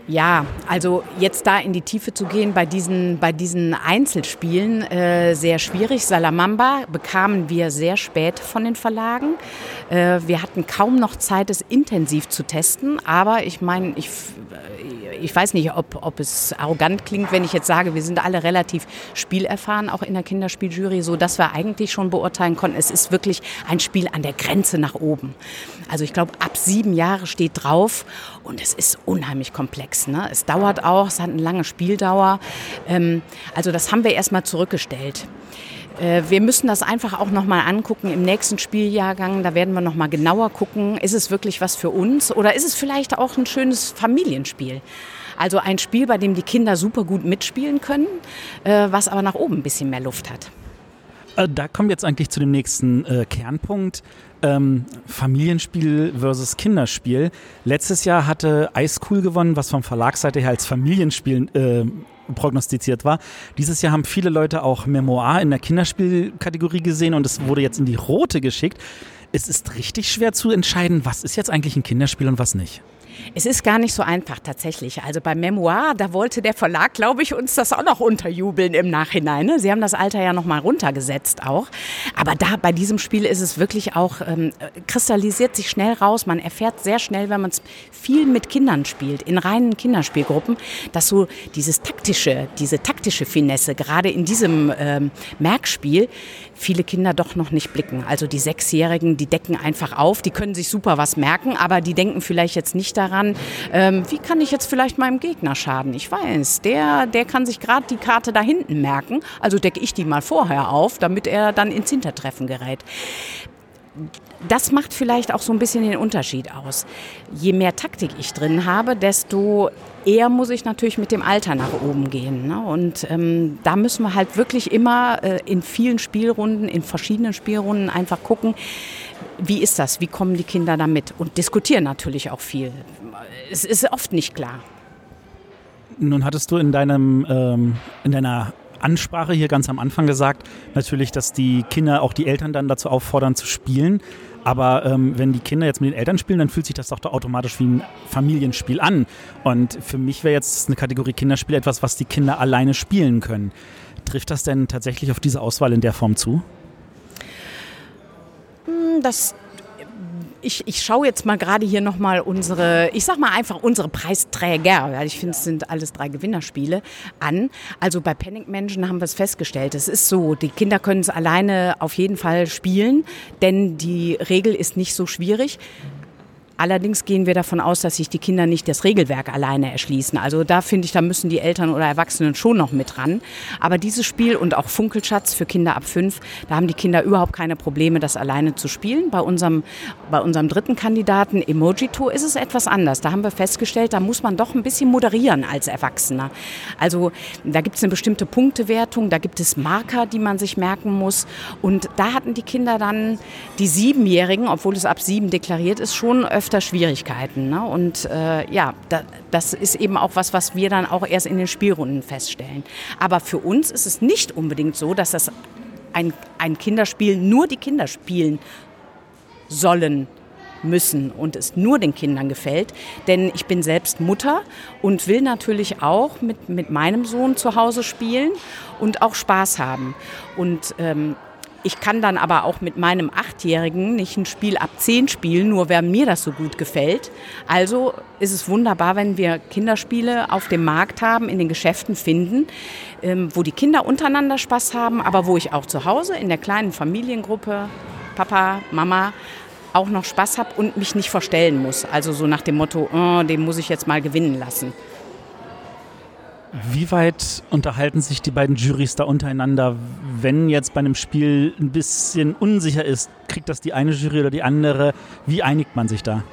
Ja, also jetzt da in die Tiefe zu gehen bei diesen, bei diesen Einzelspielen, äh, sehr schwierig. Salamamba bekamen wir sehr spät von den Verlagen. Äh, wir hatten kaum noch Zeit, es intensiv zu testen. Aber ich meine, ich, ich weiß nicht, ob, ob es arrogant klingt, wenn ich jetzt sage, wir sind alle relativ spielerfahren, auch in der Kinderspieljury, so dass wir eigentlich schon beurteilen konnten, es ist wirklich ein Spiel an der Grenze nach oben. Also ich glaube, ab sieben Jahre steht drauf und es ist unheimlich komplex. Ne? Es dauert auch, es hat eine lange Spieldauer. Ähm, also das haben wir erstmal zurückgestellt. Äh, wir müssen das einfach auch nochmal angucken im nächsten Spieljahrgang. Da werden wir nochmal genauer gucken, ist es wirklich was für uns oder ist es vielleicht auch ein schönes Familienspiel? Also ein Spiel, bei dem die Kinder super gut mitspielen können, äh, was aber nach oben ein bisschen mehr Luft hat. Äh, da kommen wir jetzt eigentlich zu dem nächsten äh, Kernpunkt. Ähm, Familienspiel versus Kinderspiel. Letztes Jahr hatte Ice Cool gewonnen, was vom Verlagsseite her als Familienspiel äh, prognostiziert war. Dieses Jahr haben viele Leute auch Memoir in der Kinderspielkategorie gesehen und es wurde jetzt in die rote geschickt. Es ist richtig schwer zu entscheiden, was ist jetzt eigentlich ein Kinderspiel und was nicht. Es ist gar nicht so einfach tatsächlich. Also beim Memoir, da wollte der Verlag, glaube ich, uns das auch noch unterjubeln im Nachhinein. Ne? Sie haben das Alter ja noch mal runtergesetzt auch. Aber da bei diesem Spiel ist es wirklich auch ähm, kristallisiert sich schnell raus. Man erfährt sehr schnell, wenn man es viel mit Kindern spielt, in reinen Kinderspielgruppen, dass so dieses taktische, diese taktische Finesse gerade in diesem ähm, Merkspiel viele Kinder doch noch nicht blicken. Also die Sechsjährigen, die decken einfach auf, die können sich super was merken, aber die denken vielleicht jetzt nicht daran, ähm, wie kann ich jetzt vielleicht meinem Gegner schaden? Ich weiß, der, der kann sich gerade die Karte da hinten merken, also decke ich die mal vorher auf, damit er dann ins Hintertreffen gerät das macht vielleicht auch so ein bisschen den Unterschied aus. Je mehr Taktik ich drin habe, desto eher muss ich natürlich mit dem Alter nach oben gehen. Ne? Und ähm, da müssen wir halt wirklich immer äh, in vielen Spielrunden, in verschiedenen Spielrunden einfach gucken, wie ist das, wie kommen die Kinder damit und diskutieren natürlich auch viel. Es ist oft nicht klar. Nun hattest du in deinem ähm, in deiner Ansprache hier ganz am Anfang gesagt, natürlich, dass die Kinder auch die Eltern dann dazu auffordern zu spielen. Aber ähm, wenn die Kinder jetzt mit den Eltern spielen, dann fühlt sich das doch automatisch wie ein Familienspiel an. Und für mich wäre jetzt eine Kategorie Kinderspiel etwas, was die Kinder alleine spielen können. Trifft das denn tatsächlich auf diese Auswahl in der Form zu? Hm, das ich, ich schaue jetzt mal gerade hier nochmal unsere, ich sag mal einfach unsere Preisträger, weil ich finde, es sind alles drei Gewinnerspiele, an. Also bei Panic Mansion haben wir es festgestellt. Es ist so, die Kinder können es alleine auf jeden Fall spielen, denn die Regel ist nicht so schwierig. Allerdings gehen wir davon aus, dass sich die Kinder nicht das Regelwerk alleine erschließen. Also da finde ich, da müssen die Eltern oder Erwachsenen schon noch mit ran. Aber dieses Spiel und auch Funkelschatz für Kinder ab fünf, da haben die Kinder überhaupt keine Probleme, das alleine zu spielen. Bei unserem, bei unserem dritten Kandidaten Emojito ist es etwas anders. Da haben wir festgestellt, da muss man doch ein bisschen moderieren als Erwachsener. Also da gibt es eine bestimmte Punktewertung, da gibt es Marker, die man sich merken muss. Und da hatten die Kinder dann, die Siebenjährigen, obwohl es ab sieben deklariert ist, schon öfter öfter Schwierigkeiten. Ne? Und äh, ja, da, das ist eben auch was, was wir dann auch erst in den Spielrunden feststellen. Aber für uns ist es nicht unbedingt so, dass das ein, ein Kinderspiel nur die Kinder spielen sollen müssen und es nur den Kindern gefällt. Denn ich bin selbst Mutter und will natürlich auch mit, mit meinem Sohn zu Hause spielen und auch Spaß haben. Und ähm, ich kann dann aber auch mit meinem Achtjährigen nicht ein Spiel ab zehn spielen, nur wer mir das so gut gefällt. Also ist es wunderbar, wenn wir Kinderspiele auf dem Markt haben, in den Geschäften finden, ähm, wo die Kinder untereinander Spaß haben, aber wo ich auch zu Hause in der kleinen Familiengruppe, Papa, Mama, auch noch Spaß habe und mich nicht verstellen muss. Also so nach dem Motto, oh, den muss ich jetzt mal gewinnen lassen. Wie weit unterhalten sich die beiden Jurys da untereinander, wenn jetzt bei einem Spiel ein bisschen unsicher ist? Kriegt das die eine Jury oder die andere? Wie einigt man sich da?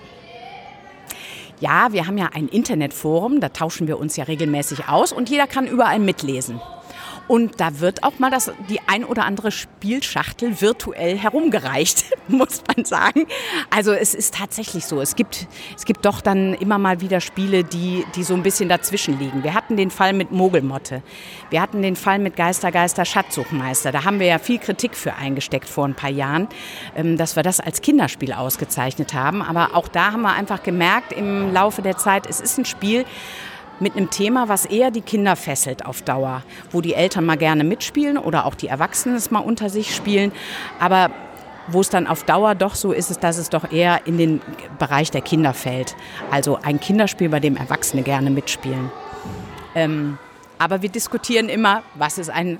Ja, wir haben ja ein Internetforum, da tauschen wir uns ja regelmäßig aus und jeder kann überall mitlesen. Und da wird auch mal das, die ein oder andere Spielschachtel virtuell herumgereicht, muss man sagen. Also es ist tatsächlich so. Es gibt, es gibt doch dann immer mal wieder Spiele, die, die so ein bisschen dazwischen liegen. Wir hatten den Fall mit Mogelmotte. Wir hatten den Fall mit Geister, Geister, Schatzsuchmeister. Da haben wir ja viel Kritik für eingesteckt vor ein paar Jahren, ähm, dass wir das als Kinderspiel ausgezeichnet haben. Aber auch da haben wir einfach gemerkt im Laufe der Zeit, es ist ein Spiel, mit einem Thema, was eher die Kinder fesselt auf Dauer, wo die Eltern mal gerne mitspielen oder auch die Erwachsenen es mal unter sich spielen, aber wo es dann auf Dauer doch so ist, dass es doch eher in den Bereich der Kinder fällt. Also ein Kinderspiel, bei dem Erwachsene gerne mitspielen. Ähm, aber wir diskutieren immer, was ist ein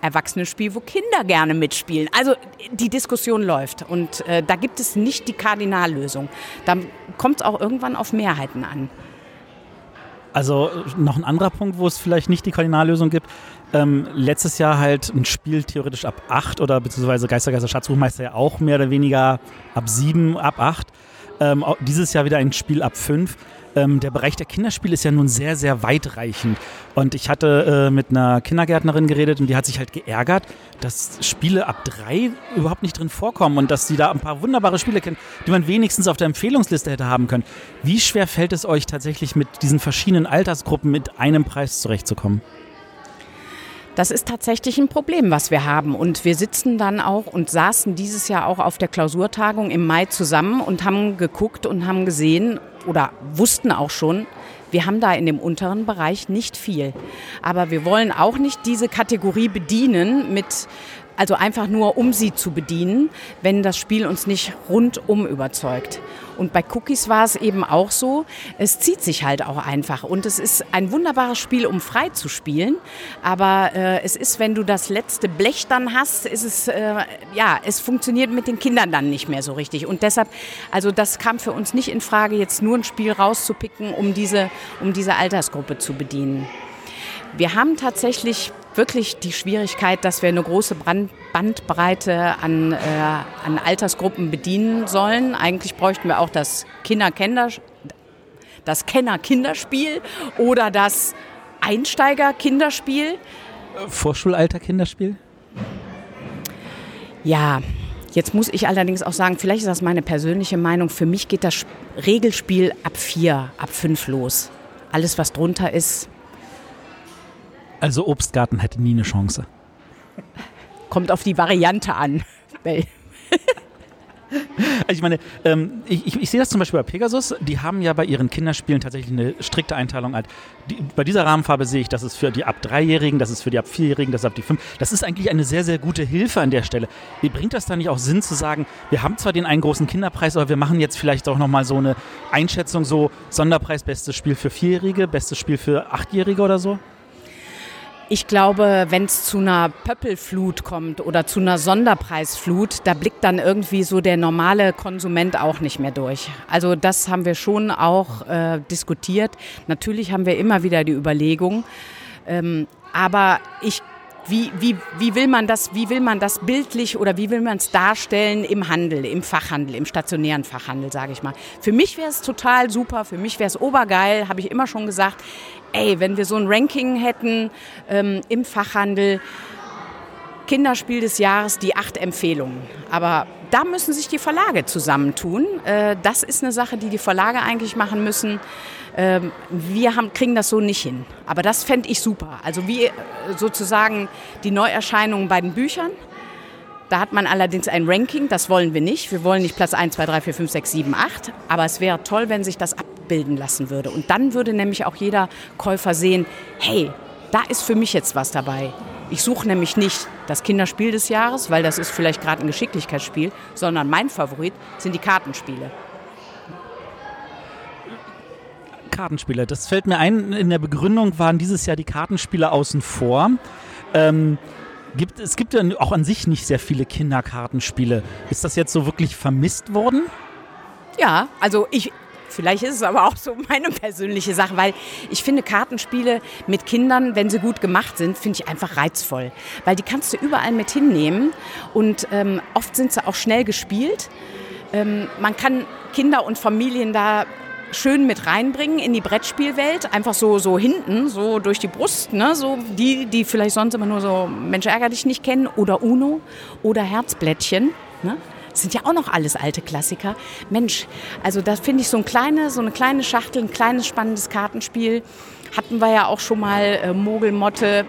Erwachsenenspiel, wo Kinder gerne mitspielen. Also die Diskussion läuft und äh, da gibt es nicht die Kardinallösung. Da kommt es auch irgendwann auf Mehrheiten an. Also noch ein anderer Punkt, wo es vielleicht nicht die Kardinallösung gibt. Ähm, letztes Jahr halt ein Spiel theoretisch ab 8 oder beziehungsweise Geister, Geister, Schatzbuchmeister ja auch mehr oder weniger ab 7, ab 8. Ähm, dieses Jahr wieder ein Spiel ab 5 ähm, der Bereich der Kinderspiele ist ja nun sehr, sehr weitreichend. Und ich hatte äh, mit einer Kindergärtnerin geredet und die hat sich halt geärgert, dass Spiele ab drei überhaupt nicht drin vorkommen und dass sie da ein paar wunderbare Spiele kennen, die man wenigstens auf der Empfehlungsliste hätte haben können. Wie schwer fällt es euch tatsächlich mit diesen verschiedenen Altersgruppen mit einem Preis zurechtzukommen? Das ist tatsächlich ein Problem, was wir haben. Und wir sitzen dann auch und saßen dieses Jahr auch auf der Klausurtagung im Mai zusammen und haben geguckt und haben gesehen, oder wussten auch schon, wir haben da in dem unteren Bereich nicht viel. Aber wir wollen auch nicht diese Kategorie bedienen mit also einfach nur, um sie zu bedienen, wenn das Spiel uns nicht rundum überzeugt. Und bei Cookies war es eben auch so, es zieht sich halt auch einfach. Und es ist ein wunderbares Spiel, um frei zu spielen. Aber äh, es ist, wenn du das letzte Blech dann hast, ist es, äh, ja, es funktioniert mit den Kindern dann nicht mehr so richtig. Und deshalb, also das kam für uns nicht in Frage, jetzt nur ein Spiel rauszupicken, um diese, um diese Altersgruppe zu bedienen. Wir haben tatsächlich wirklich die Schwierigkeit, dass wir eine große Bandbreite an, äh, an Altersgruppen bedienen sollen. Eigentlich bräuchten wir auch das Kinder-Kinder, das Kenner-Kinderspiel oder das Einsteiger-Kinderspiel. Vorschulalter-Kinderspiel? Ja, jetzt muss ich allerdings auch sagen, vielleicht ist das meine persönliche Meinung, für mich geht das Regelspiel ab vier, ab fünf los. Alles, was drunter ist, also Obstgarten hätte nie eine Chance. Kommt auf die Variante an. Also ich meine, ähm, ich, ich, ich, sehe das zum Beispiel bei Pegasus. Die haben ja bei ihren Kinderspielen tatsächlich eine strikte Einteilung. Halt. Die, bei dieser Rahmenfarbe sehe ich, das ist für die ab Dreijährigen, das ist für die ab Vierjährigen, das ist ab die Fünf. Das ist eigentlich eine sehr, sehr gute Hilfe an der Stelle. Wie bringt das da nicht auch Sinn zu sagen, wir haben zwar den einen großen Kinderpreis, aber wir machen jetzt vielleicht auch nochmal so eine Einschätzung, so Sonderpreis, bestes Spiel für Vierjährige, bestes Spiel für Achtjährige oder so? Ich glaube, wenn es zu einer Pöppelflut kommt oder zu einer Sonderpreisflut, da blickt dann irgendwie so der normale Konsument auch nicht mehr durch. Also das haben wir schon auch äh, diskutiert. Natürlich haben wir immer wieder die Überlegung, ähm, aber ich wie, wie, wie, will man das, wie will man das bildlich oder wie will man es darstellen im Handel, im Fachhandel, im stationären Fachhandel, sage ich mal. Für mich wäre es total super, für mich wäre es obergeil, habe ich immer schon gesagt ey, wenn wir so ein Ranking hätten ähm, im Fachhandel, Kinderspiel des Jahres, die acht Empfehlungen. Aber da müssen sich die Verlage zusammentun. Äh, das ist eine Sache, die die Verlage eigentlich machen müssen. Ähm, wir haben, kriegen das so nicht hin. Aber das fände ich super. Also wie äh, sozusagen die Neuerscheinungen bei den Büchern. Da hat man allerdings ein Ranking, das wollen wir nicht. Wir wollen nicht Platz 1, 2, 3, 4, 5, 6, 7, 8. Aber es wäre toll, wenn sich das ab abbilden lassen würde. Und dann würde nämlich auch jeder Käufer sehen, hey, da ist für mich jetzt was dabei. Ich suche nämlich nicht das Kinderspiel des Jahres, weil das ist vielleicht gerade ein Geschicklichkeitsspiel, sondern mein Favorit sind die Kartenspiele. Kartenspiele, das fällt mir ein, in der Begründung waren dieses Jahr die Kartenspiele außen vor. Ähm, gibt, es gibt ja auch an sich nicht sehr viele Kinderkartenspiele. Ist das jetzt so wirklich vermisst worden? Ja, also ich, Vielleicht ist es aber auch so meine persönliche Sache, weil ich finde Kartenspiele mit Kindern, wenn sie gut gemacht sind, finde ich einfach reizvoll. Weil die kannst du überall mit hinnehmen und ähm, oft sind sie auch schnell gespielt. Ähm, man kann Kinder und Familien da schön mit reinbringen in die Brettspielwelt, einfach so, so hinten, so durch die Brust, ne? so die, die vielleicht sonst immer nur so Mensch ärger dich nicht kennen oder Uno oder Herzblättchen. Ne? Das sind ja auch noch alles alte Klassiker. Mensch, also da finde ich so, ein kleine, so eine kleine Schachtel, ein kleines spannendes Kartenspiel. Hatten wir ja auch schon mal äh, Mogelmotte,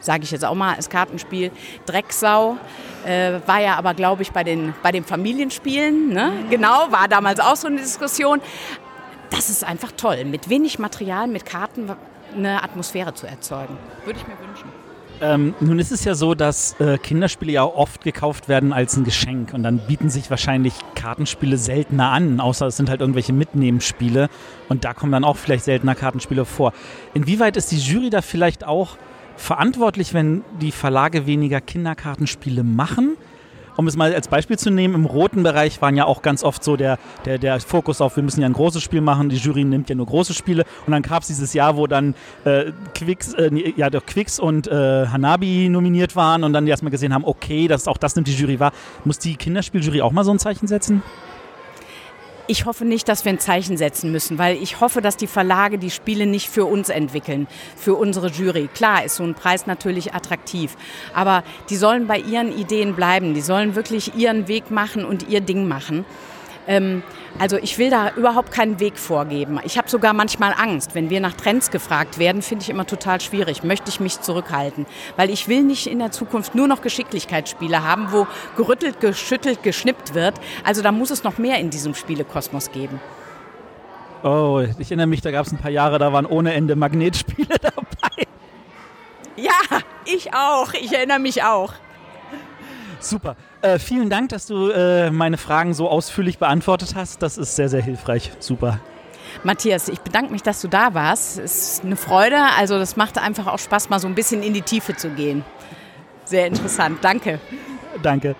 sage ich jetzt auch mal als Kartenspiel. Drecksau äh, war ja aber, glaube ich, bei den, bei den Familienspielen. Ne? Genau, war damals auch so eine Diskussion. Das ist einfach toll, mit wenig Material, mit Karten eine Atmosphäre zu erzeugen. Würde ich mir wünschen. Ähm, nun ist es ja so, dass äh, Kinderspiele ja oft gekauft werden als ein Geschenk und dann bieten sich wahrscheinlich Kartenspiele seltener an, außer es sind halt irgendwelche Mitnehmensspiele und da kommen dann auch vielleicht seltener Kartenspiele vor. Inwieweit ist die Jury da vielleicht auch verantwortlich, wenn die Verlage weniger Kinderkartenspiele machen? Um es mal als Beispiel zu nehmen, im roten Bereich waren ja auch ganz oft so der, der, der Fokus auf, wir müssen ja ein großes Spiel machen, die Jury nimmt ja nur große Spiele. Und dann gab es dieses Jahr, wo dann äh, Quicks, äh, ja, doch Quicks und äh, Hanabi nominiert waren und dann erstmal gesehen haben, okay, das, auch das nimmt die Jury wahr. Muss die Kinderspieljury auch mal so ein Zeichen setzen? Ich hoffe nicht, dass wir ein Zeichen setzen müssen, weil ich hoffe, dass die Verlage die Spiele nicht für uns entwickeln, für unsere Jury. Klar ist so ein Preis natürlich attraktiv, aber die sollen bei ihren Ideen bleiben, die sollen wirklich ihren Weg machen und ihr Ding machen. Ähm, also ich will da überhaupt keinen Weg vorgeben. Ich habe sogar manchmal Angst. Wenn wir nach Trends gefragt werden, finde ich immer total schwierig. Möchte ich mich zurückhalten. Weil ich will nicht in der Zukunft nur noch Geschicklichkeitsspiele haben, wo gerüttelt, geschüttelt, geschnippt wird. Also da muss es noch mehr in diesem Spielekosmos geben. Oh, ich erinnere mich, da gab es ein paar Jahre, da waren ohne Ende Magnetspiele dabei. Ja, ich auch. Ich erinnere mich auch. Super. Äh, vielen Dank, dass du äh, meine Fragen so ausführlich beantwortet hast. Das ist sehr, sehr hilfreich. Super. Matthias, ich bedanke mich, dass du da warst. Es ist eine Freude. Also das macht einfach auch Spaß, mal so ein bisschen in die Tiefe zu gehen. Sehr interessant. Danke. Danke.